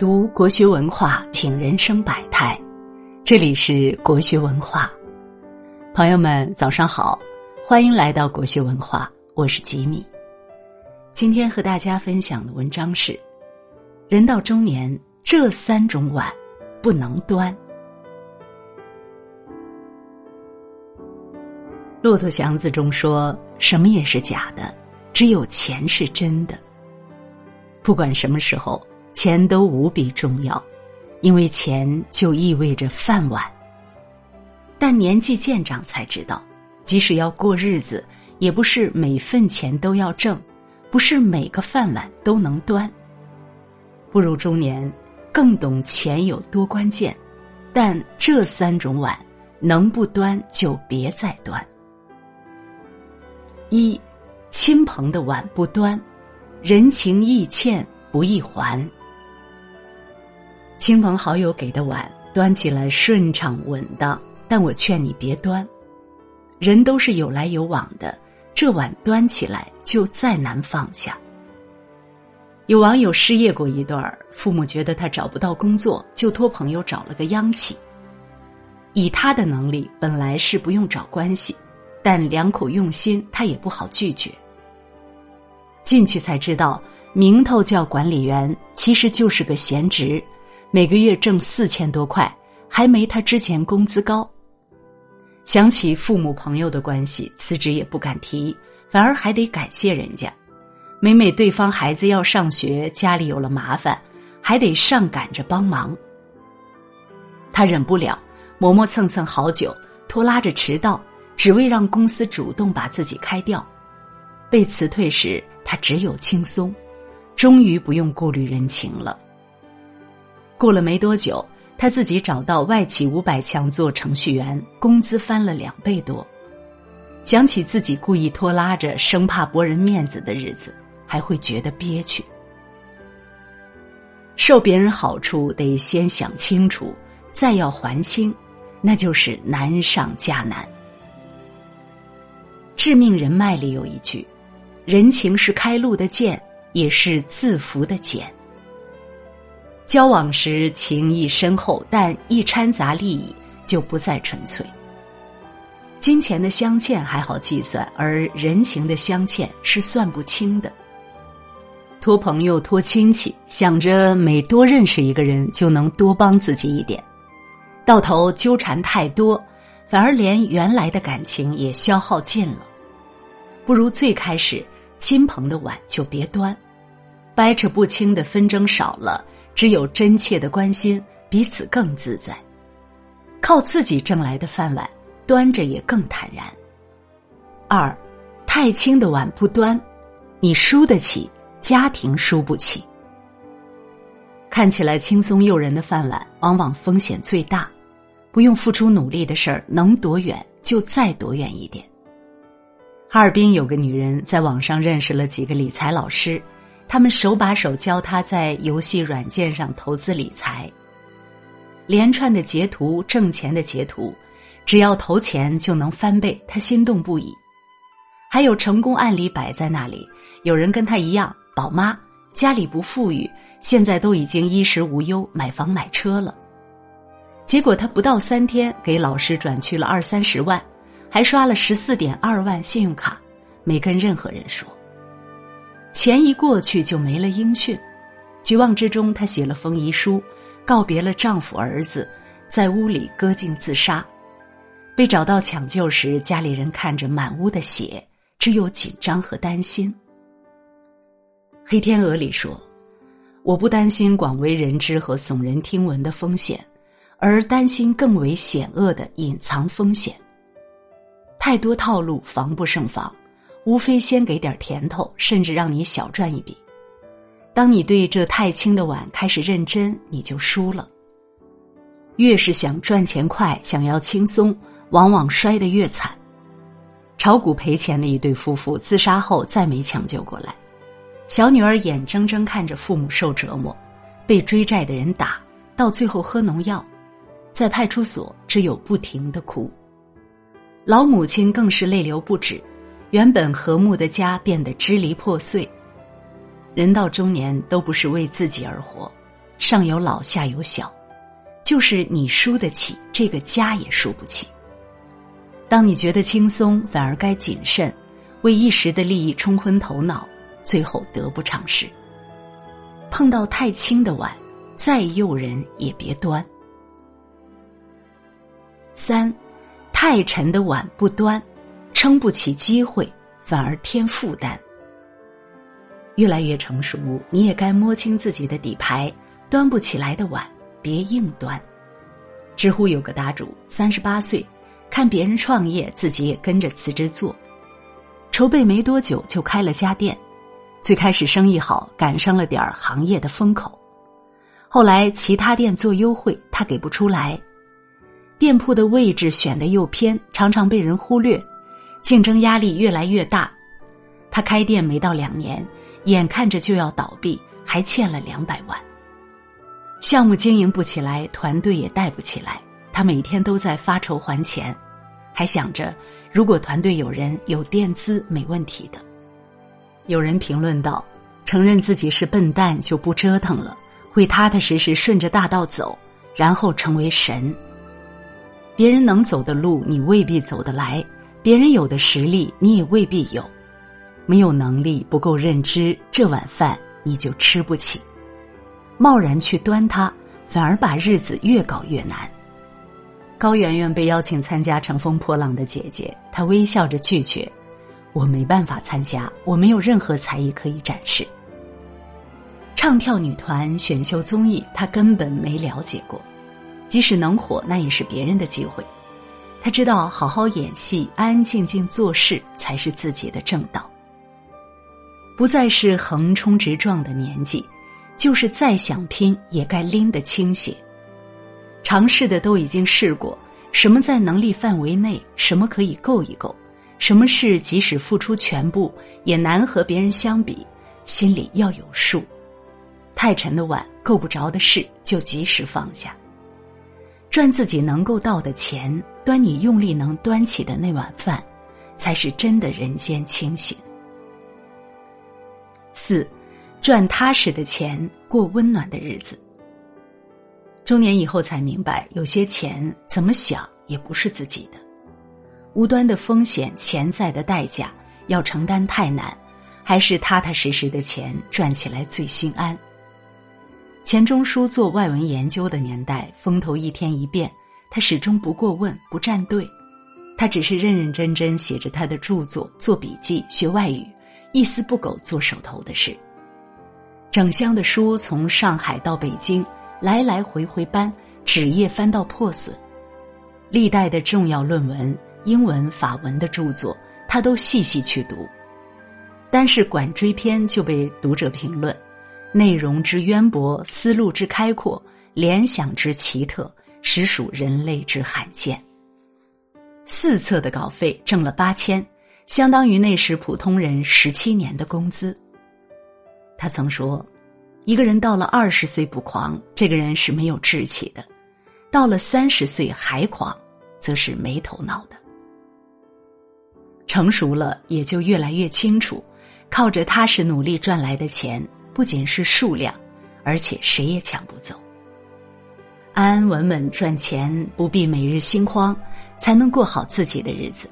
读国学文化，品人生百态。这里是国学文化，朋友们早上好，欢迎来到国学文化，我是吉米。今天和大家分享的文章是：人到中年，这三种碗不能端。骆驼祥子中说：“什么也是假的，只有钱是真的。不管什么时候。”钱都无比重要，因为钱就意味着饭碗。但年纪渐长才知道，即使要过日子，也不是每份钱都要挣，不是每个饭碗都能端。步入中年，更懂钱有多关键，但这三种碗能不端就别再端。一，亲朋的碗不端，人情易欠不易还。亲朋好友给的碗端起来顺畅稳当，但我劝你别端。人都是有来有往的，这碗端起来就再难放下。有网友失业过一段儿，父母觉得他找不到工作，就托朋友找了个央企。以他的能力，本来是不用找关系，但两口用心，他也不好拒绝。进去才知道，名头叫管理员，其实就是个闲职。每个月挣四千多块，还没他之前工资高。想起父母朋友的关系，辞职也不敢提，反而还得感谢人家。每每对方孩子要上学，家里有了麻烦，还得上赶着帮忙。他忍不了，磨磨蹭蹭好久，拖拉着迟到，只为让公司主动把自己开掉。被辞退时，他只有轻松，终于不用顾虑人情了。过了没多久，他自己找到外企五百强做程序员，工资翻了两倍多。想起自己故意拖拉着，生怕驳人面子的日子，还会觉得憋屈。受别人好处得先想清楚，再要还清，那就是难上加难。致命人脉里有一句：“人情是开路的剑，也是自扶的茧。”交往时情谊深厚，但一掺杂利益就不再纯粹。金钱的镶嵌还好计算，而人情的镶嵌是算不清的。托朋友、托亲戚，想着每多认识一个人就能多帮自己一点，到头纠缠太多，反而连原来的感情也消耗尽了。不如最开始亲朋的碗就别端，掰扯不清的纷争少了。只有真切的关心，彼此更自在。靠自己挣来的饭碗，端着也更坦然。二，太轻的碗不端，你输得起，家庭输不起。看起来轻松诱人的饭碗，往往风险最大。不用付出努力的事儿，能躲远就再躲远一点。哈尔滨有个女人在网上认识了几个理财老师。他们手把手教他在游戏软件上投资理财。连串的截图，挣钱的截图，只要投钱就能翻倍，他心动不已。还有成功案例摆在那里，有人跟他一样，宝妈家里不富裕，现在都已经衣食无忧，买房买车了。结果他不到三天，给老师转去了二三十万，还刷了十四点二万信用卡，没跟任何人说。钱一过去就没了音讯，绝望之中，她写了封遗书，告别了丈夫儿子，在屋里割颈自杀。被找到抢救时，家里人看着满屋的血，只有紧张和担心。黑天鹅里说：“我不担心广为人知和耸人听闻的风险，而担心更为险恶的隐藏风险。太多套路，防不胜防。”无非先给点甜头，甚至让你小赚一笔。当你对这太轻的碗开始认真，你就输了。越是想赚钱快，想要轻松，往往摔得越惨。炒股赔钱的一对夫妇自杀后再没抢救过来，小女儿眼睁睁看着父母受折磨，被追债的人打，到最后喝农药，在派出所只有不停的哭。老母亲更是泪流不止。原本和睦的家变得支离破碎。人到中年都不是为自己而活，上有老下有小，就是你输得起，这个家也输不起。当你觉得轻松，反而该谨慎，为一时的利益冲昏头脑，最后得不偿失。碰到太轻的碗，再诱人也别端。三，太沉的碗不端，撑不起机会，反而添负担。越来越成熟，你也该摸清自己的底牌。端不起来的碗，别硬端。知乎有个答主，三十八岁，看别人创业，自己也跟着辞职做。筹备没多久就开了家店，最开始生意好，赶上了点儿行业的风口。后来其他店做优惠，他给不出来。店铺的位置选的又偏，常常被人忽略，竞争压力越来越大。他开店没到两年。眼看着就要倒闭，还欠了两百万。项目经营不起来，团队也带不起来，他每天都在发愁还钱，还想着如果团队有人有垫资，没问题的。有人评论道：“承认自己是笨蛋就不折腾了，会踏踏实实顺着大道走，然后成为神。别人能走的路，你未必走得来；别人有的实力，你也未必有。”没有能力，不够认知，这碗饭你就吃不起。贸然去端它，反而把日子越搞越难。高圆圆被邀请参加《乘风破浪的姐姐》，她微笑着拒绝：“我没办法参加，我没有任何才艺可以展示。”唱跳女团、选秀综艺，她根本没了解过。即使能火，那也是别人的机会。他知道，好好演戏，安安静静做事，才是自己的正道。不再是横冲直撞的年纪，就是再想拼也该拎得清些。尝试的都已经试过，什么在能力范围内，什么可以够一够，什么事即使付出全部也难和别人相比，心里要有数。太沉的碗，够不着的事，就及时放下。赚自己能够到的钱，端你用力能端起的那碗饭，才是真的人间清醒。四，赚踏实的钱，过温暖的日子。中年以后才明白，有些钱怎么想也不是自己的，无端的风险、潜在的代价要承担太难，还是踏踏实实的钱赚起来最心安。钱钟书做外文研究的年代，风头一天一变，他始终不过问、不站队，他只是认认真真写着他的著作、做笔记、学外语。一丝不苟做手头的事，整箱的书从上海到北京来来回回搬，纸页翻到破损。历代的重要论文、英文、法文的著作，他都细细去读。单是《管锥篇》就被读者评论：内容之渊博，思路之开阔，联想之奇特，实属人类之罕见。四册的稿费挣了八千。相当于那时普通人十七年的工资。他曾说：“一个人到了二十岁不狂，这个人是没有志气的；到了三十岁还狂，则是没头脑的。”成熟了，也就越来越清楚，靠着踏实努力赚来的钱，不仅是数量，而且谁也抢不走。安安稳稳赚钱，不必每日心慌，才能过好自己的日子。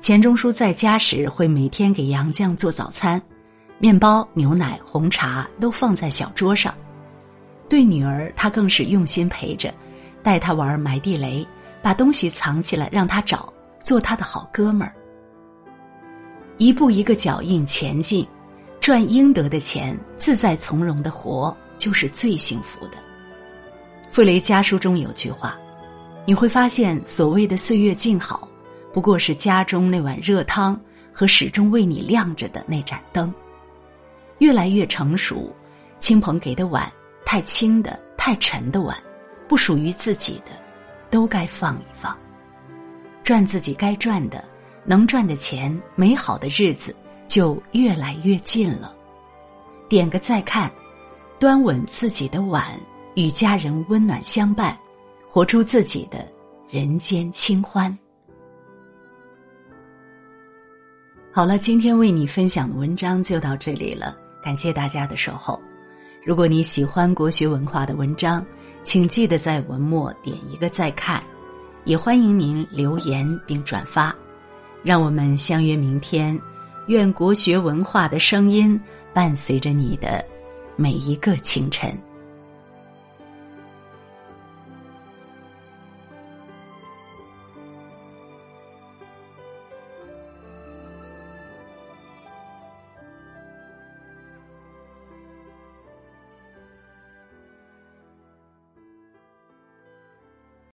钱钟书在家时会每天给杨绛做早餐，面包、牛奶、红茶都放在小桌上。对女儿，他更是用心陪着，带她玩埋地雷，把东西藏起来让她找，做他的好哥们儿。一步一个脚印前进，赚应得的钱，自在从容的活，就是最幸福的。傅雷家书中有句话，你会发现，所谓的岁月静好。不过是家中那碗热汤和始终为你亮着的那盏灯。越来越成熟，亲朋给的碗，太轻的、太沉的碗，不属于自己的，都该放一放。赚自己该赚的，能赚的钱，美好的日子就越来越近了。点个再看端稳自己的碗与家人温暖相伴活出自己的人间清欢。好了今天为你分享的文章就到这里了感谢大家的守候。如果你喜欢国学文化的文章请记得在文末点一个再看也欢迎您留言并转发让我们相约明天。愿国学文化的声音伴随着你的每一个清晨。